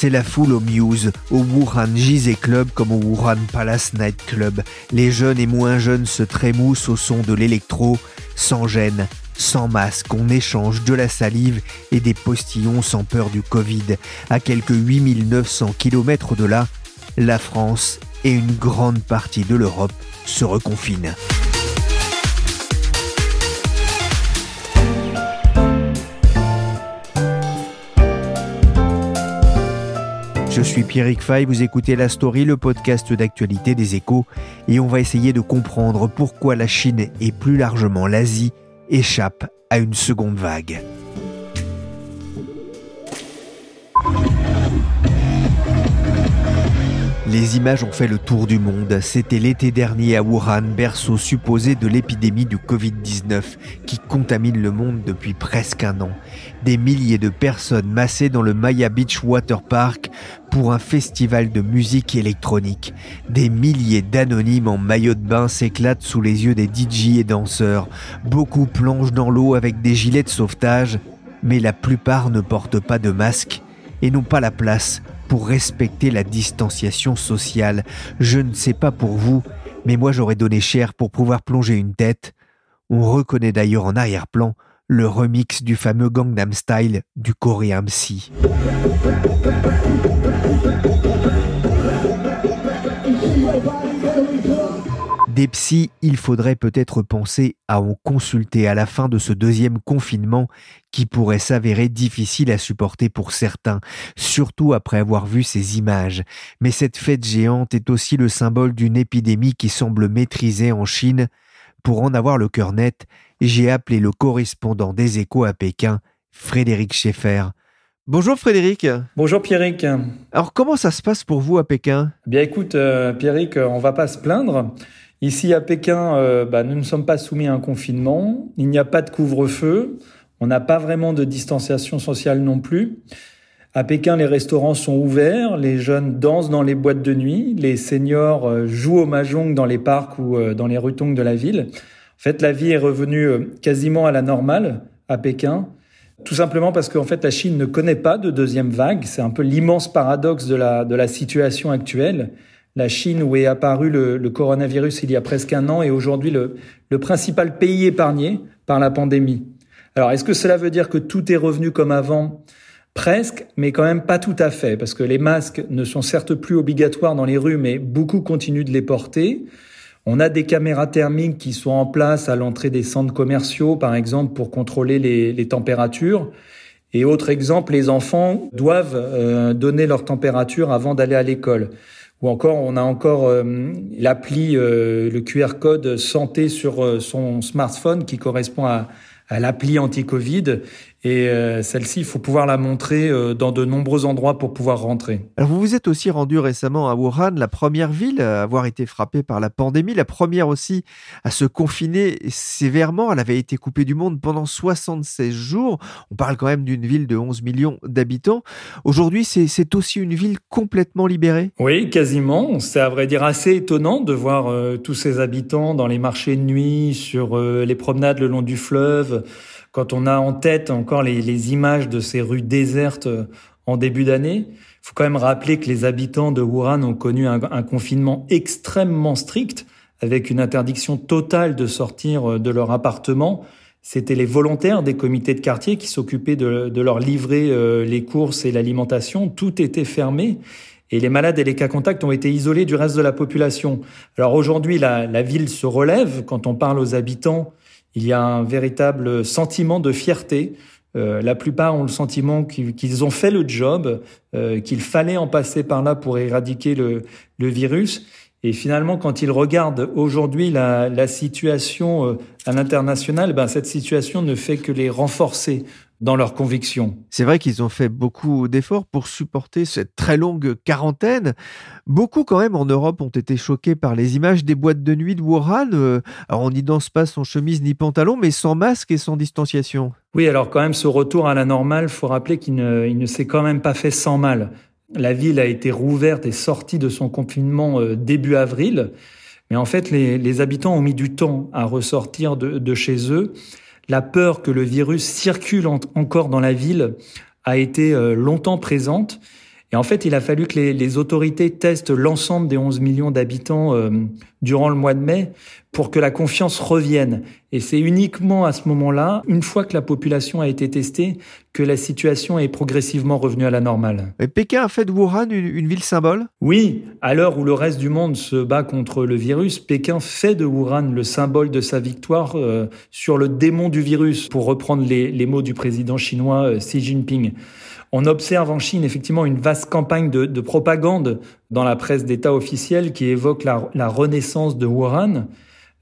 C'est la foule au Muse, au Wuhan Gizeh Club comme au Wuhan Palace Night Club. Les jeunes et moins jeunes se trémoussent au son de l'électro, sans gêne, sans masque. On échange de la salive et des postillons sans peur du Covid. À quelques 8900 km de là, la France et une grande partie de l'Europe se reconfinent. Je suis Pierrick Fay, vous écoutez La Story, le podcast d'actualité des échos, et on va essayer de comprendre pourquoi la Chine et plus largement l'Asie échappent à une seconde vague. Les images ont fait le tour du monde. C'était l'été dernier à Wuhan, berceau supposé de l'épidémie du Covid-19 qui contamine le monde depuis presque un an. Des milliers de personnes massées dans le Maya Beach Water Park pour un festival de musique électronique. Des milliers d'anonymes en maillot de bain s'éclatent sous les yeux des DJ et danseurs. Beaucoup plongent dans l'eau avec des gilets de sauvetage, mais la plupart ne portent pas de masque et n'ont pas la place pour respecter la distanciation sociale. Je ne sais pas pour vous, mais moi j'aurais donné cher pour pouvoir plonger une tête. On reconnaît d'ailleurs en arrière-plan le remix du fameux Gangnam Style du coréen Psy. Des psys, il faudrait peut-être penser à en consulter à la fin de ce deuxième confinement qui pourrait s'avérer difficile à supporter pour certains, surtout après avoir vu ces images. Mais cette fête géante est aussi le symbole d'une épidémie qui semble maîtrisée en Chine. Pour en avoir le cœur net, j'ai appelé le correspondant des échos à Pékin, Frédéric Schaeffer. Bonjour Frédéric. Bonjour Pierrick. Alors comment ça se passe pour vous à Pékin? Bien écoute euh, Pierrick, on va pas se plaindre. Ici à Pékin, euh, bah, nous ne sommes pas soumis à un confinement. Il n'y a pas de couvre-feu. On n'a pas vraiment de distanciation sociale non plus. À Pékin, les restaurants sont ouverts, les jeunes dansent dans les boîtes de nuit, les seniors euh, jouent au mahjong dans les parcs ou euh, dans les rutongs de la ville. En fait, la vie est revenue quasiment à la normale à Pékin, tout simplement parce qu'en fait, la Chine ne connaît pas de deuxième vague. C'est un peu l'immense paradoxe de la, de la situation actuelle la Chine où est apparu le, coronavirus il y a presque un an est aujourd'hui le, principal pays épargné par la pandémie. Alors est-ce que cela veut dire que tout est revenu comme avant? Presque, mais quand même pas tout à fait, parce que les masques ne sont certes plus obligatoires dans les rues, mais beaucoup continuent de les porter. On a des caméras thermiques qui sont en place à l'entrée des centres commerciaux, par exemple, pour contrôler les, les températures. Et autre exemple, les enfants doivent euh, donner leur température avant d'aller à l'école. Ou encore, on a encore euh, l'appli, euh, le QR code santé sur euh, son smartphone qui correspond à, à l'appli anti-Covid. Et euh, celle-ci, il faut pouvoir la montrer euh, dans de nombreux endroits pour pouvoir rentrer. Alors vous vous êtes aussi rendu récemment à Wuhan, la première ville à avoir été frappée par la pandémie, la première aussi à se confiner sévèrement. Elle avait été coupée du monde pendant 76 jours. On parle quand même d'une ville de 11 millions d'habitants. Aujourd'hui, c'est aussi une ville complètement libérée Oui, quasiment. C'est à vrai dire assez étonnant de voir euh, tous ces habitants dans les marchés de nuit, sur les promenades le long du fleuve quand on a en tête encore les, images de ces rues désertes euh, en début d'année. Il faut quand même rappeler que les habitants de Wuhan ont connu un, confinement extrêmement strict, avec une interdiction totale de sortir euh, de leur appartement. C'était les volontaires des comités de quartier qui s'occupaient de, leur livrer euh, les courses et l'alimentation. Tout était fermé. Et les malades et les cas contacts ont été isolés du reste de la population. Alors aujourd'hui, la, la ville se relève. Quand on parle aux habitants, il y a un véritable sentiment de fierté euh, la plupart ont le sentiment qu'ils ont fait le job, euh, qu'il fallait en passer par là pour éradiquer le, virus. Et finalement, quand ils regardent aujourd'hui la, situation euh, à l'international, ben, cette situation ne fait que les renforcer dans leurs convictions. C'est vrai qu'ils ont fait beaucoup d'efforts pour supporter cette très longue quarantaine. Beaucoup quand même en Europe ont été choqués par les images des boîtes de nuit de Wuhan. Euh, alors on n'y danse pas sans chemise ni pantalon, mais sans masque et sans distanciation. Oui, alors quand même ce retour à la normale, faut rappeler qu'il ne, s'est quand même pas fait sans mal. La ville a été rouverte et sortie de son confinement euh, début avril, mais en fait les, habitants ont mis du temps à ressortir de chez eux la peur que le virus circule encore dans la ville a été euh, longtemps présente. Et en fait, il a fallu que les, autorités testent l'ensemble des 11 millions d'habitants euh, durant le mois de mai pour que la confiance revienne. Et c'est uniquement à ce moment-là, une fois que la population a été testée, que la situation est progressivement revenue à la normale. Et Pékin a fait de Wuhan une, ville symbole? Oui, à l'heure où le reste du monde se bat contre le virus, Pékin fait de Wuhan le symbole de sa victoire euh, sur le démon du virus, pour reprendre les, mots du président chinois euh, Xi Jinping. On observe en Chine effectivement une vaste campagne de, propagande dans la presse d'État officielle qui évoque la, renaissance de Wuhan.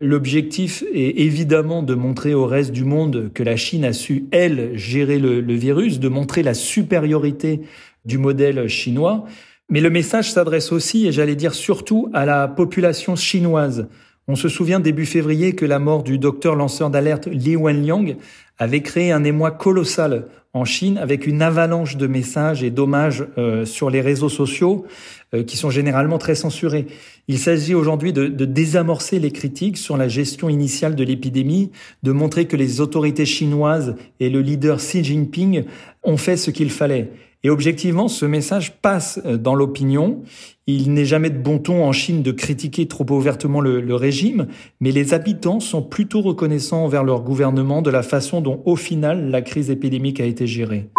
L'objectif est évidemment de montrer au reste du monde que la Chine a su, elle, gérer le, le virus, de montrer la supériorité du modèle chinois. Mais le message s'adresse aussi, et j'allais dire surtout, à la population chinoise. On se souvient début février que la mort du docteur lanceur d'alerte Li Wenliang avait créé un émoi colossal en Chine avec une avalanche de messages et d'hommages euh, sur les réseaux sociaux euh, qui sont généralement très censurés. Il s'agit aujourd'hui de, de, désamorcer les critiques sur la gestion initiale de l'épidémie, de montrer que les autorités chinoises et le leader Xi Jinping ont fait ce qu'il fallait. Et objectivement, ce message passe euh, dans l'opinion. Il n'est jamais de bon ton en Chine de critiquer trop ouvertement le, régime, mais les habitants sont plutôt reconnaissants envers leur gouvernement de la façon dont, au final, la crise épidémique a été gérée.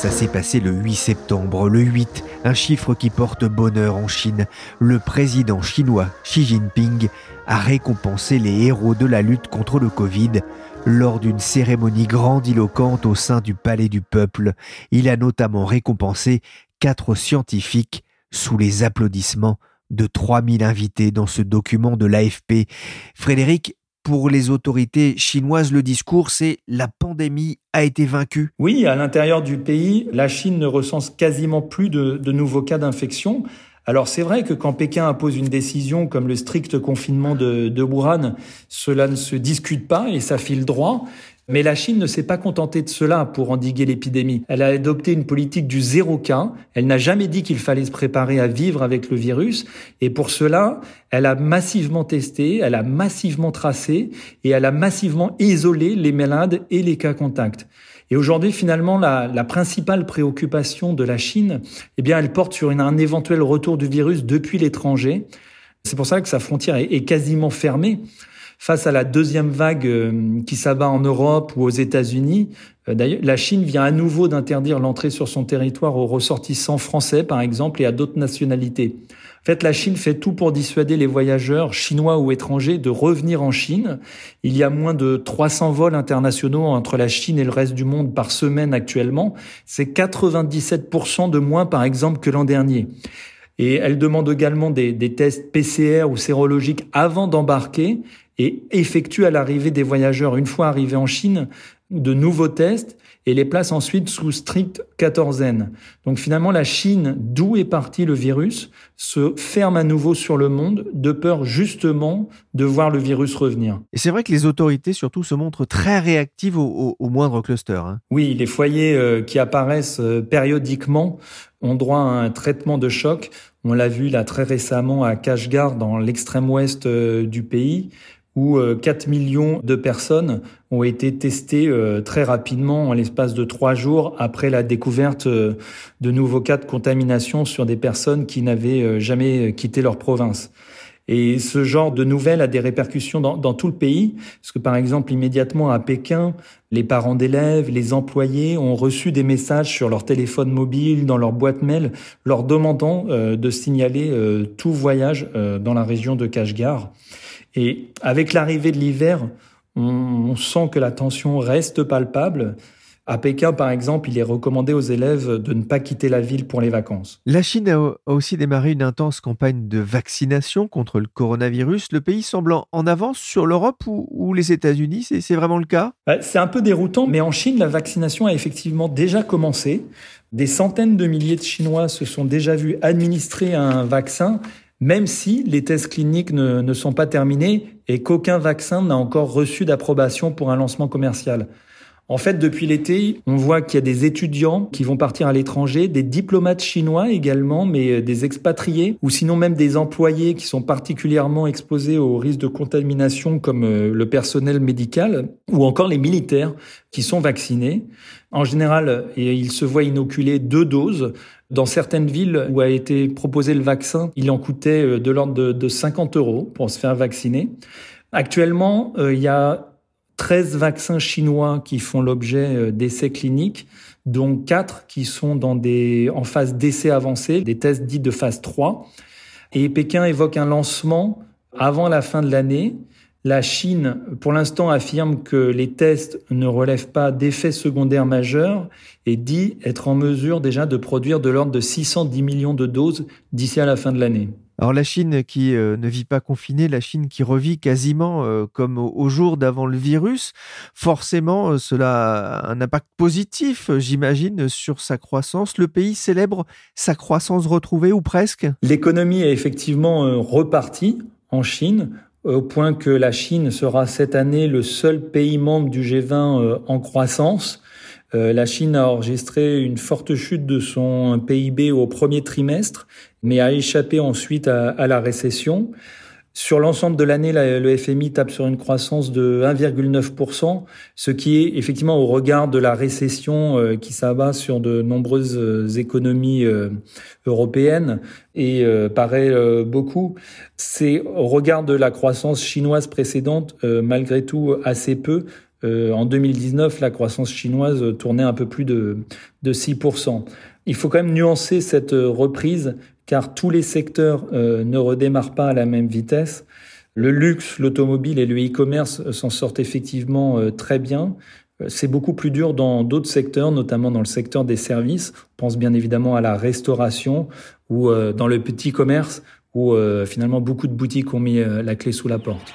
Ça s'est passé le 8 septembre. Le 8, un chiffre qui porte bonheur en Chine. Le président chinois Xi Jinping a récompensé les héros de la lutte contre le Covid lors d'une cérémonie grandiloquente au sein du Palais du Peuple. Il a notamment récompensé quatre scientifiques sous les applaudissements de 3000 invités dans ce document de l'AFP. Frédéric, pour les autorités chinoises, le discours, c'est la pandémie a été vaincue. Oui, à l'intérieur du pays, la Chine ne recense quasiment plus de, nouveaux cas d'infection. Alors c'est vrai que quand Pékin impose une décision comme le strict confinement de, de Wuhan, cela ne se discute pas et ça file droit. Mais la Chine ne s'est pas contentée de cela pour endiguer l'épidémie. Elle a adopté une politique du zéro cas. Elle n'a jamais dit qu'il fallait se préparer à vivre avec le virus. Et pour cela, elle a massivement testé, elle a massivement tracé et elle a massivement isolé les malades et les cas contacts. Et aujourd'hui, finalement, la, principale préoccupation de la Chine, eh bien, elle porte sur un éventuel retour du virus depuis l'étranger. C'est pour ça que sa frontière est, quasiment fermée. Face à la deuxième vague euh, qui s'abat en Europe ou aux États-Unis, euh, d'ailleurs, la Chine vient à nouveau d'interdire l'entrée sur son territoire aux ressortissants français, par exemple, et à d'autres nationalités. En fait, la Chine fait tout pour dissuader les voyageurs chinois ou étrangers de revenir en Chine. Il y a moins de 300 vols internationaux entre la Chine et le reste du monde par semaine actuellement. C'est 97% de moins, par exemple, que l'an dernier. Et elle demande également des, des tests PCR ou sérologiques avant d'embarquer et effectue à l'arrivée des voyageurs, une fois arrivés en Chine, de nouveaux tests et les place ensuite sous stricte quatorzaine. Donc finalement, la Chine, d'où est parti le virus, se ferme à nouveau sur le monde de peur justement de voir le virus revenir. Et c'est vrai que les autorités surtout se montrent très réactives au, moindre cluster. Hein. Oui, les foyers euh, qui apparaissent euh, périodiquement ont droit à un traitement de choc. On l'a vu là très récemment à Kashgar, dans l'extrême ouest euh, du pays, où 4 millions de personnes ont été testées très rapidement en l'espace de trois jours après la découverte de nouveaux cas de contamination sur des personnes qui n'avaient jamais quitté leur province. Et ce genre de nouvelles a des répercussions dans, dans, tout le pays, parce que par exemple, immédiatement à Pékin, les parents d'élèves, les employés ont reçu des messages sur leur téléphone mobile, dans leur boîte mail, leur demandant euh, de signaler euh, tout voyage euh, dans la région de Kashgar. Et avec l'arrivée de l'hiver, on, on sent que la tension reste palpable. À Pékin, par exemple, il est recommandé aux élèves de ne pas quitter la ville pour les vacances. La Chine a aussi démarré une intense campagne de vaccination contre le coronavirus. Le pays semble en avance sur l'Europe ou, les États-Unis. C'est vraiment le cas? Bah, C'est un peu déroutant, mais en Chine, la vaccination a effectivement déjà commencé. Des centaines de milliers de Chinois se sont déjà vus administrer un vaccin même si les tests cliniques ne, sont pas terminés et qu'aucun vaccin n'a encore reçu d'approbation pour un lancement commercial. En fait, depuis l'été, on voit qu'il y a des étudiants qui vont partir à l'étranger, des diplomates chinois également, mais euh, des expatriés, ou sinon même des employés qui sont particulièrement exposés au risque de contamination, comme euh, le personnel médical, ou encore les militaires qui sont vaccinés. En général, ils se voient inoculer deux doses. Dans certaines villes où a été proposé le vaccin, il en coûtait euh, de l'ordre de 50 euros pour se faire vacciner. Actuellement, il y a 13 vaccins chinois qui font l'objet euh, d'essais cliniques, dont 4 qui sont en phase d'essais avancés, des tests dits de phase 3. Et Pékin évoque un lancement avant la fin de l'année. La Chine, pour l'instant, affirme que les tests ne relèvent pas d'effets secondaires majeurs et dit être en mesure déjà de produire de l'ordre de 610 millions de doses d'ici à la fin de l'année. Alors la Chine qui euh, ne vit pas confinée, la Chine qui revit quasiment euh, comme au, jour d'avant le virus, forcément euh, cela a un impact positif, j'imagine, sur sa croissance. Le pays célèbre sa croissance retrouvée ou presque? L'économie est effectivement repartie en Chine au point que la Chine sera cette année le seul pays membre du G20 en croissance. Euh, la Chine a enregistré une forte chute de son PIB au premier trimestre, mais a échappé ensuite à, la récession. Sur l'ensemble de l'année, le FMI tape sur une croissance de 1,9%, ce qui est effectivement au regard de la récession euh, qui s'abat sur de nombreuses euh, économies européennes et paraît beaucoup. C'est au regard de la croissance chinoise précédente, malgré tout assez peu, euh, en 2019, la croissance chinoise tournait un peu plus de 6%. Il faut quand même nuancer cette reprise car tous les secteurs euh, ne redémarrent pas à la même vitesse. Le luxe, l'automobile et le e-commerce s'en sortent effectivement euh, très bien. C'est beaucoup plus dur dans d'autres secteurs, notamment dans le secteur des services. On pense bien évidemment à la restauration ou dans le petit commerce où finalement beaucoup de boutiques ont mis la clé sous la porte.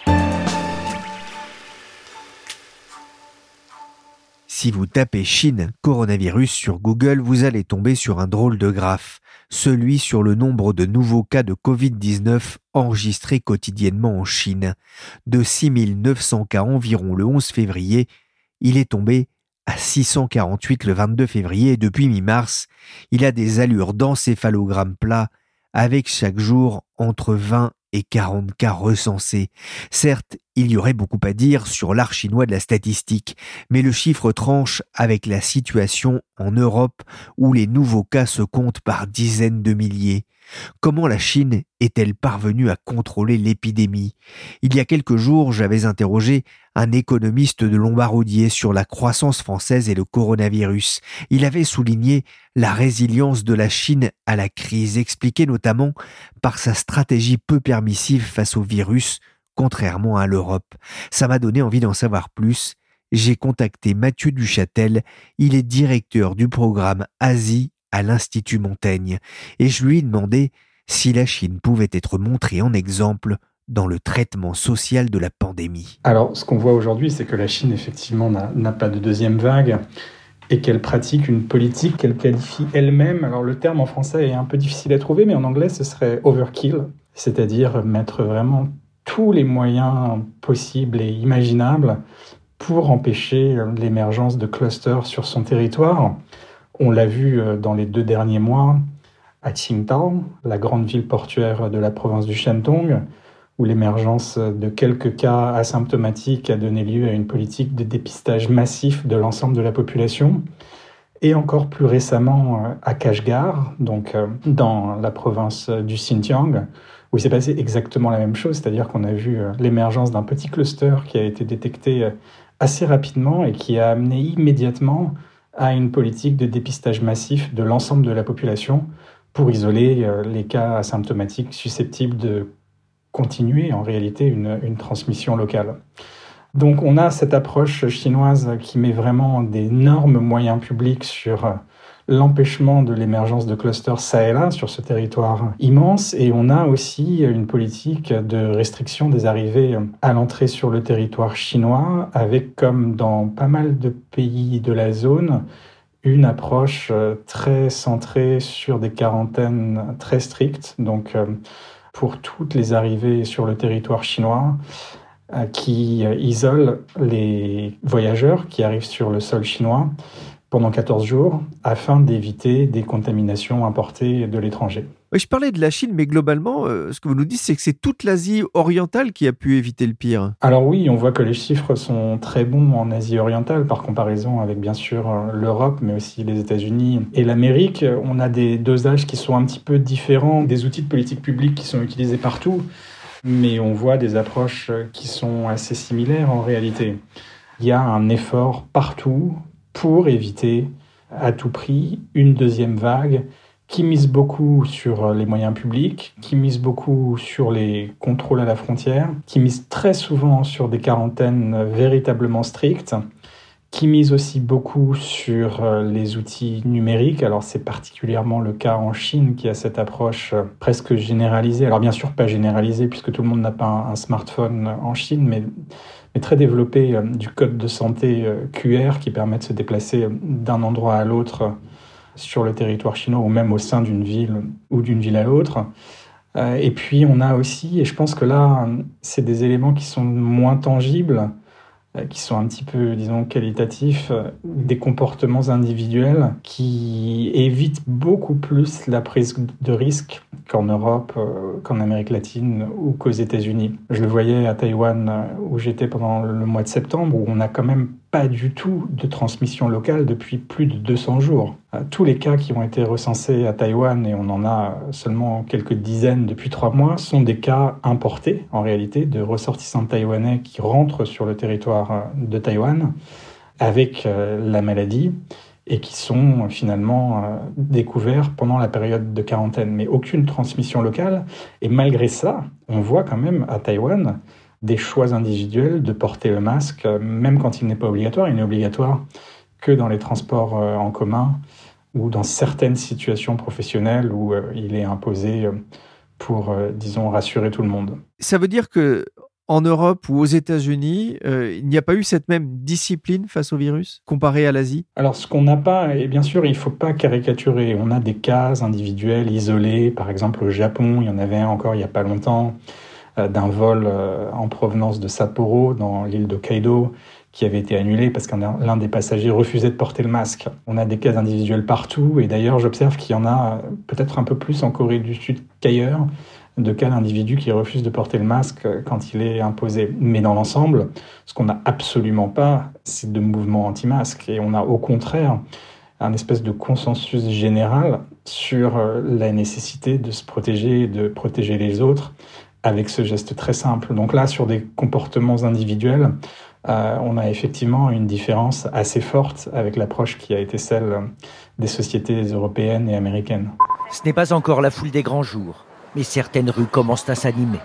Si vous tapez Chine coronavirus sur Google, vous allez tomber sur un drôle de graphe, celui sur le nombre de nouveaux cas de Covid-19 enregistrés quotidiennement en Chine. De 6900 cas environ le 11 février, il est tombé à 648 le 22 février depuis mi-mars, il a des allures d'encéphalogramme plat avec chaque jour entre 20 et 40 cas recensés. Certes, il y aurait beaucoup à dire sur l'art chinois de la statistique, mais le chiffre tranche avec la situation en Europe où les nouveaux cas se comptent par dizaines de milliers. Comment la Chine est-elle parvenue à contrôler l'épidémie? Il y a quelques jours, j'avais interrogé un économiste de Lombardier sur la croissance française et le coronavirus. Il avait souligné la résilience de la Chine à la crise, expliquée notamment par sa stratégie peu permissive face au virus, contrairement à l'Europe. Ça m'a donné envie d'en savoir plus. J'ai contacté Mathieu Duchâtel, il est directeur du programme Asie à l'Institut Montaigne, et je lui ai demandé si la Chine pouvait être montrée en exemple dans le traitement social de la pandémie. Alors, ce qu'on voit aujourd'hui, c'est que la Chine, effectivement, n'a pas de deuxième vague et qu'elle pratique une politique qu'elle qualifie elle-même. Alors, le terme en français est un peu difficile à trouver, mais en anglais, ce serait overkill, c'est-à-dire mettre vraiment tous les moyens possibles et imaginables pour empêcher l'émergence de clusters sur son territoire. On l'a vu euh, dans les deux derniers mois à Qingdao, la grande ville portuaire de la province du Shandong, où l'émergence de quelques cas asymptomatiques a donné lieu à une politique de dépistage massif de l'ensemble de la population. Et encore plus récemment euh, à Kashgar, donc euh, dans la province du Xinjiang, où il s'est passé exactement la même chose, c'est-à-dire qu'on a vu euh, l'émergence d'un petit cluster qui a été détecté assez rapidement et qui a amené immédiatement à une politique de dépistage massif de l'ensemble de la population pour isoler les cas asymptomatiques susceptibles de continuer en réalité une, une transmission locale. Donc on a cette approche chinoise qui met vraiment d'énormes moyens publics sur l'empêchement de l'émergence de clusters ça et là sur ce territoire immense et on a aussi une politique de restriction des arrivées à l'entrée sur le territoire chinois avec comme dans pas mal de pays de la zone une approche très centrée sur des quarantaines très strictes donc pour toutes les arrivées sur le territoire chinois euh, qui euh, isole les voyageurs qui arrivent sur le sol chinois pendant 14 jours afin d'éviter des contaminations importées de l'étranger. Je parlais de la Chine, mais globalement, euh, ce que vous nous dites, c'est que c'est toute l'Asie orientale qui a pu éviter le pire. Alors oui, on voit que les chiffres sont très bons en Asie orientale par comparaison avec bien sûr l'Europe, mais aussi les États-Unis et l'Amérique. On a des dosages qui sont un petit peu différents, des outils de politique publique qui sont utilisés partout mais on voit des approches qui sont assez similaires en réalité. Il y a un effort partout pour éviter à tout prix une deuxième vague qui mise beaucoup sur les moyens publics, qui mise beaucoup sur les contrôles à la frontière, qui mise très souvent sur des quarantaines véritablement strictes qui mise aussi beaucoup sur euh, les outils numériques. Alors c'est particulièrement le cas en Chine qui a cette approche euh, presque généralisée. Alors bien sûr pas généralisée puisque tout le monde n'a pas un, smartphone en Chine, mais, mais très développé euh, du code de santé QR qui permet de se déplacer d'un endroit à l'autre sur le territoire chinois ou même au sein d'une ville ou d'une ville à l'autre. Et puis on a aussi, et je pense que là c'est des éléments qui sont moins tangibles, euh, qui sont un petit peu, disons, qualitatifs, euh, des comportements individuels qui évitent beaucoup plus la prise de risque qu'en Europe, euh, qu'en Amérique latine ou qu'aux États-Unis. Je le voyais à Taïwan où j'étais pendant le mois de septembre, où on a quand même pas du tout de transmission locale depuis plus de 200 jours. Euh, tous les cas qui ont été recensés à Taïwan, et on en a seulement quelques dizaines depuis trois mois, sont des cas importés en réalité de ressortissants taïwanais qui rentrent sur le territoire euh, de Taïwan avec euh, la maladie et qui sont finalement découverts pendant la période de quarantaine, mais aucune transmission locale. Et malgré ça, on voit quand même à Taïwan des choix individuels de porter le masque, même quand il n'est pas obligatoire. Il n'est obligatoire que dans les transports euh, en commun ou dans certaines situations professionnelles où euh, il est imposé euh, pour, disons, rassurer tout le monde. Ça veut dire que en Europe ou aux États-Unis, il n'y a pas eu cette même discipline face au virus comparé à l'Asie? Alors, ce qu'on n'a pas, et bien sûr, il ne faut pas caricaturer. On a des cas individuels isolés. Par exemple, au Japon, il y en avait un encore il n'y a pas longtemps. Euh, d'un vol euh, en provenance de Sapporo dans l'île de Kaido qui avait été annulé parce qu'un l'un des passagers refusait de porter le masque. On a des cas individuels partout et d'ailleurs j'observe qu'il y en a peut-être un peu plus en Corée du Sud qu'ailleurs de cas d'individus qui refusent de porter le masque quand il est imposé. Mais dans l'ensemble, ce qu'on n'a absolument pas, c'est de mouvement anti-masque. Et on a au contraire un espèce de consensus général sur euh, la nécessité de se protéger et de protéger les autres avec ce geste très simple. Donc là, sur des comportements individuels, euh, on a effectivement une différence assez forte avec l'approche qui a été celle des sociétés européennes et américaines. Ce n'est pas encore la foule des grands jours, mais certaines rues commencent à s'animer.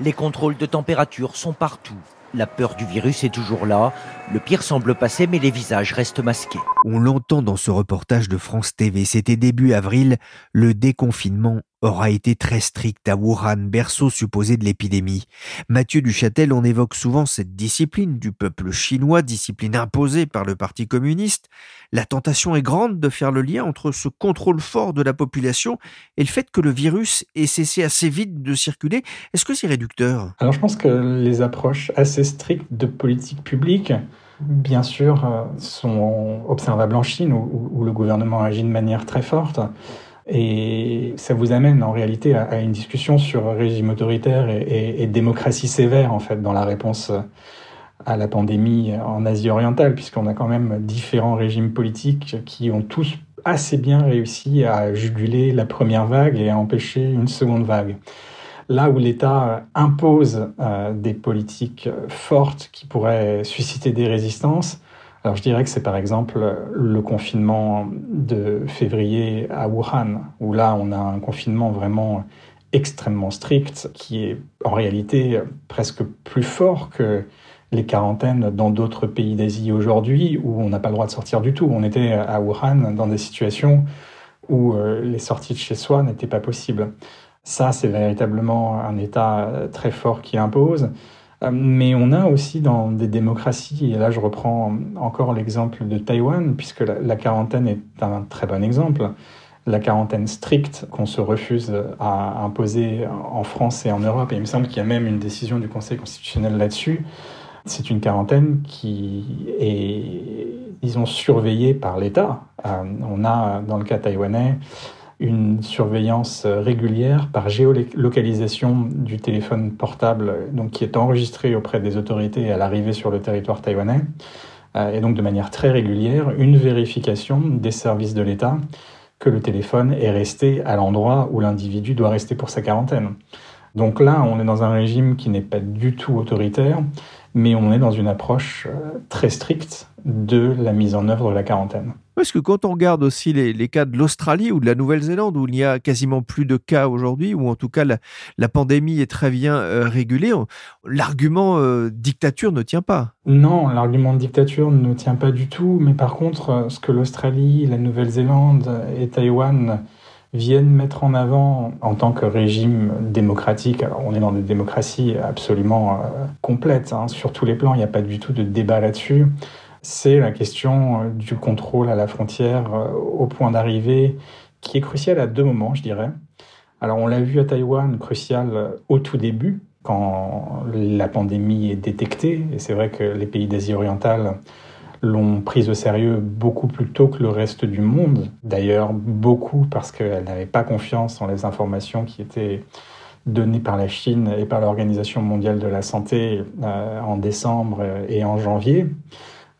Les contrôles de température sont partout. La peur du virus est toujours là. Le pire semble passer, mais les visages restent masqués. On l'entend dans ce reportage de France TV. C'était début avril. Le déconfinement aura été très strict à Wuhan, berceau supposé de l'épidémie. Mathieu Duchâtel, on évoque souvent cette discipline du peuple chinois, discipline imposée par le Parti communiste. La tentation est grande de faire le lien entre ce contrôle fort de la population et le fait que le virus ait cessé assez vite de circuler. Est-ce que c'est réducteur? Alors je pense que les approches assez strictes de politique publique bien sûr, euh, sont observables en Chine, où, le gouvernement agit de manière très forte. Et ça vous amène en réalité à, une discussion sur régime autoritaire et, démocratie sévère en fait dans la réponse à la pandémie en Asie orientale, puisqu'on a quand même différents régimes politiques qui ont tous assez bien réussi à juguler la première vague et à empêcher une seconde vague. Là où l'État impose euh, des politiques fortes qui pourraient susciter des résistances, alors je dirais que c'est par exemple le confinement de février à Wuhan, où là on a un confinement vraiment extrêmement strict, qui est en réalité presque plus fort que les quarantaines dans d'autres pays d'Asie aujourd'hui, où on n'a pas le droit de sortir du tout. On était à Wuhan dans des situations où euh, les sorties de chez soi n'étaient pas possibles. Ça, c'est véritablement un État très fort qui impose. Euh, mais on a aussi dans des démocraties, et là je reprends encore l'exemple de Taïwan, puisque la, quarantaine est un très bon exemple, la quarantaine stricte qu'on se refuse à imposer en France et en Europe, et il me semble qu'il y a même une décision du Conseil constitutionnel là-dessus, c'est une quarantaine qui est, disons, surveillée par l'État. Euh, on a, dans le cas taïwanais, une surveillance régulière par géolocalisation du téléphone portable, donc qui est enregistré auprès des autorités à l'arrivée sur le territoire taïwanais, euh, et donc de manière très régulière, une vérification des services de l'État que le téléphone est resté à l'endroit où l'individu doit rester pour sa quarantaine. Donc là, on est dans un régime qui n'est pas du tout autoritaire, mais on est dans une approche euh, très stricte de la mise en œuvre de la quarantaine. Parce que quand on regarde aussi les, cas de l'Australie ou de la Nouvelle-Zélande, où il n'y a quasiment plus de cas aujourd'hui, ou en tout cas la, pandémie est très bien euh, régulée, l'argument euh, dictature ne tient pas. Non, l'argument de dictature ne tient pas du tout, mais par contre, ce que l'Australie, la Nouvelle-Zélande et Taïwan viennent mettre en avant en tant que régime démocratique. Alors on est dans des démocraties absolument euh, complètes hein. sur tous les plans, il n'y a pas du tout de débat là-dessus. C'est la question euh, du contrôle à la frontière euh, au point d'arrivée qui est crucial à deux moments, je dirais. Alors on l'a vu à Taïwan, crucial au tout début, quand la pandémie est détectée. Et c'est vrai que les pays d'Asie orientale l'ont prise au sérieux beaucoup plus tôt que le reste du monde. D'ailleurs, beaucoup parce qu'elle n'avait pas confiance en les informations qui étaient données par la Chine et par l'Organisation mondiale de la santé euh, en décembre et en janvier.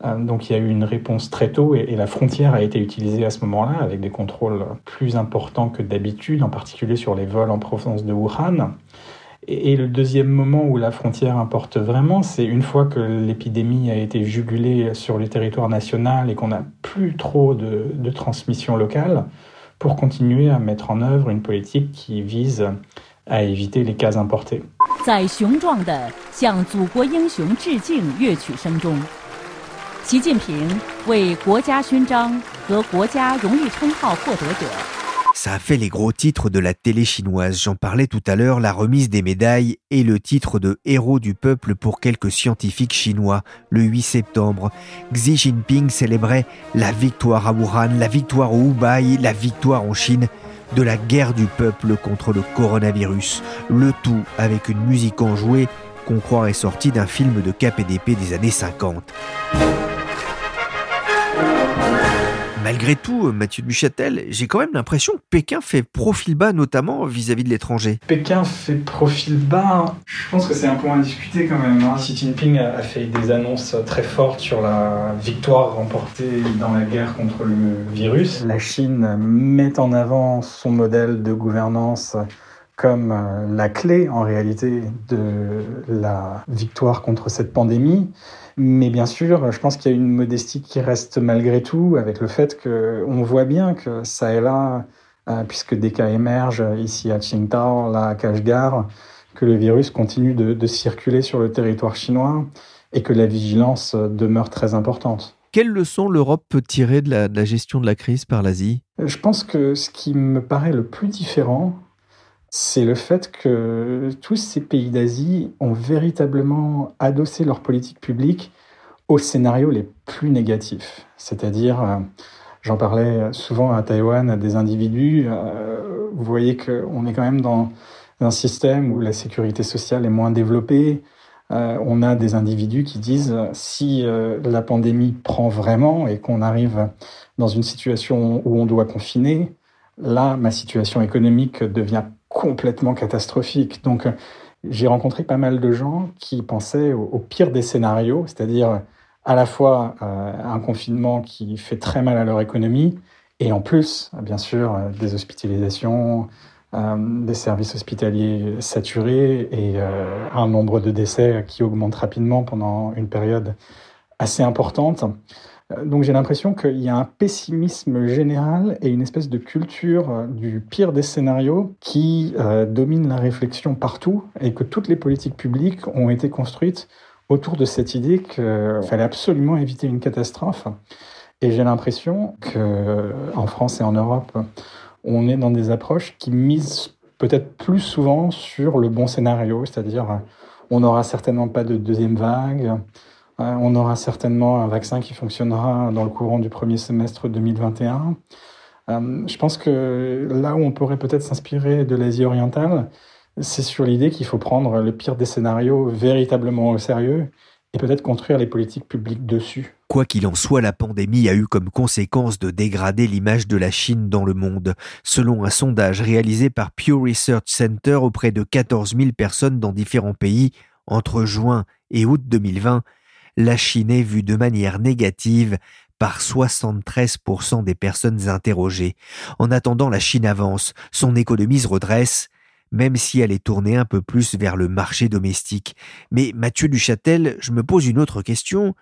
Euh, donc il y a eu une réponse très tôt et, la frontière a été utilisée à ce moment-là avec des contrôles plus importants que d'habitude, en particulier sur les vols en provenance de Wuhan. Et, le deuxième moment où la frontière importe vraiment, c'est une fois que l'épidémie a été jugulée sur le territoire national et qu'on n'a plus trop de, de transmission locale, pour continuer à mettre en œuvre une politique qui vise à éviter les cas importés. 习近平为国家勋章和国家荣誉称号获得者 ça a fait les gros titres de la télé chinoise. J'en parlais tout à l'heure, la remise des médailles et le titre de héros du peuple pour quelques scientifiques chinois le 8 septembre. Xi Jinping célébrait la victoire à Wuhan, la victoire au Hubei, la victoire en Chine de la guerre du peuple contre le coronavirus. Le tout avec une musique enjouée qu'on croirait sortie d'un film de KPDP des années 50. Malgré tout, euh, Mathieu Duchâtel, j'ai quand même l'impression que Pékin fait profil bas, notamment vis-à-vis de l'étranger. Pékin fait profil bas. Je pense que c'est un point à discuter quand même. Hein. Xi Jinping a fait des annonces très fortes sur la victoire remportée dans la guerre contre le virus. La Chine met en avant son modèle de gouvernance comme euh, la clé en réalité de la victoire contre cette pandémie. Mais bien sûr, je pense qu'il y a une modestie qui reste malgré tout avec le fait qu'on voit bien que ça et là, euh, puisque des cas émergent ici à Qingdao, là à Kashgar, que le virus continue de, de circuler sur le territoire chinois et que la vigilance demeure très importante. Quelle leçon l'Europe peut tirer de la, de la, gestion de la crise par l'Asie? Je pense que ce qui me paraît le plus différent, c'est le fait que tous ces pays d'Asie ont véritablement adossé leur politique publique aux scénarios les plus négatifs. C'est-à-dire, euh, j'en parlais souvent à Taïwan à des individus, euh, vous voyez qu'on est quand même dans un système où la sécurité sociale est moins développée. Euh, on a des individus qui disent si la pandémie prend vraiment et qu'on arrive dans une situation où on doit confiner, là, ma situation économique devient complètement catastrophique. Donc, j'ai rencontré pas mal de gens qui pensaient au, pire des scénarios, c'est-à-dire à la fois euh, un confinement qui fait très mal à leur économie, et en plus, bien sûr, des hospitalisations, euh, des services hospitaliers saturés et euh, un nombre de décès qui augmente rapidement pendant une période assez importante. Euh, donc j'ai l'impression qu'il y a un pessimisme général et une espèce de culture du pire des scénarios qui domine la réflexion partout et que toutes les politiques publiques ont été construites autour de cette idée qu'il fallait absolument éviter une catastrophe. Et j'ai l'impression qu'en France et en Europe, on est dans des approches qui misent peut-être plus souvent sur le bon scénario, c'est-à-dire on n'aura certainement pas de deuxième vague, euh, on aura certainement un vaccin qui fonctionnera dans le courant du premier semestre 2021. Euh, je pense que là où on pourrait peut-être s'inspirer de l'Asie orientale, c'est sur l'idée qu'il faut prendre le pire des scénarios véritablement au sérieux et peut-être construire les politiques publiques dessus. Quoi qu'il en soit, la pandémie a eu comme conséquence de dégrader l'image de la Chine dans le monde. Selon un sondage réalisé par Pew Research Center auprès de 14 000 personnes dans différents pays entre juin et août 2020, la Chine est vue de manière négative par 73% des personnes interrogées. En attendant, la Chine avance, son économie se redresse, même si elle est tournée un peu plus vers le marché domestique. Mais Mathieu Duchâtel, je me pose une autre question.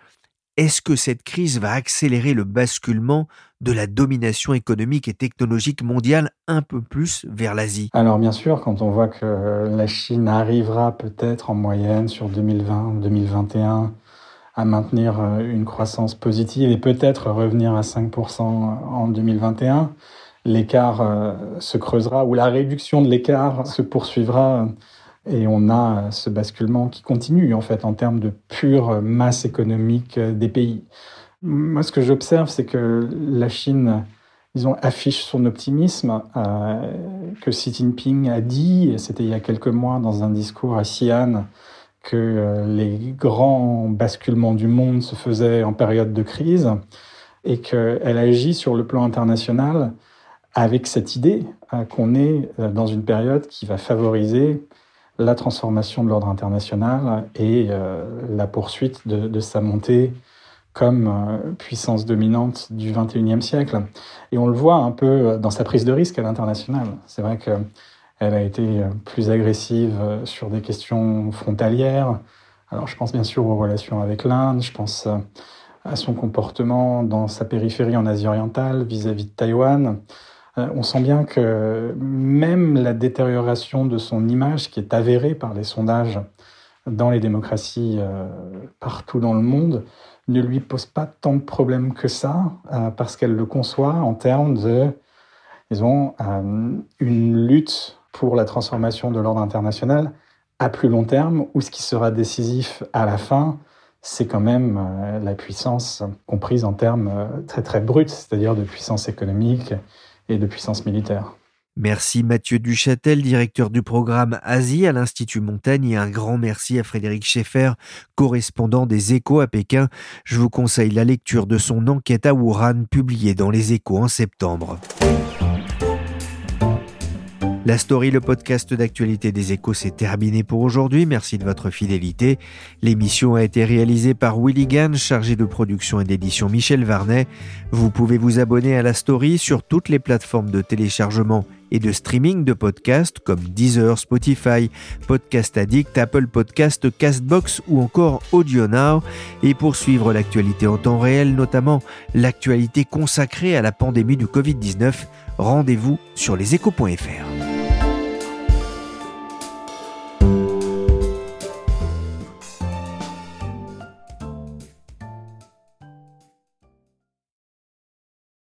Est-ce que cette crise va accélérer le basculement de la domination économique et technologique mondiale un peu plus vers l'Asie? Alors bien sûr, quand on voit que la Chine arrivera peut-être en moyenne sur 2020-2021 à maintenir euh, une croissance positive et peut-être revenir à 5% en 2021, l'écart euh, se creusera ou la réduction de l'écart se poursuivra et on a ce basculement qui continue en fait en termes de pure masse économique des pays. Moi, ce que j'observe, c'est que la Chine, disons, affiche son optimisme euh, que Xi Jinping a dit, c'était il y a quelques mois dans un discours à Xi'an, que euh, les grands basculements du monde se faisaient en période de crise et qu'elle agit sur le plan international avec cette idée euh, qu'on est euh, dans une période qui va favoriser la transformation de l'ordre international et la poursuite de, sa montée comme puissance dominante du XXIe siècle. Et on le voit un peu dans sa prise de risque à l'international. C'est vrai qu'elle a été plus agressive sur des questions frontalières. Alors je pense bien sûr aux relations avec l'Inde, je pense à son comportement dans sa périphérie en Asie orientale vis-à-vis de Taïwan. Euh, on sent bien que même la détérioration de son image, qui est avérée par les sondages dans les démocraties euh, partout dans le monde, ne lui pose pas tant de problèmes que ça, euh, parce qu'elle le conçoit en termes de, disons, une lutte pour la transformation de l'ordre international à plus long terme, où ce qui sera décisif à la fin, c'est quand même la puissance comprise en termes très très bruts, c'est-à-dire de puissance économique, et de puissance militaire. Merci Mathieu Duchâtel, directeur du programme Asie à l'Institut Montaigne et un grand merci à Frédéric Schaeffer, correspondant des Échos à Pékin. Je vous conseille la lecture de son enquête à Wuhan publiée dans les Échos en septembre. La story, le podcast d'actualité des échos, s'est terminé pour aujourd'hui. Merci de votre fidélité. L'émission a été réalisée par Willy Gann, chargé de production et d'édition Michel Varnet. Vous pouvez vous abonner à la story sur toutes les plateformes de téléchargement et de streaming de podcasts comme Deezer, Spotify, Podcast Addict, Apple Podcast, Castbox ou encore AudioNow. Et pour suivre l'actualité en temps réel, notamment l'actualité consacrée à la pandémie du Covid-19, rendez-vous sur leséchos.fr.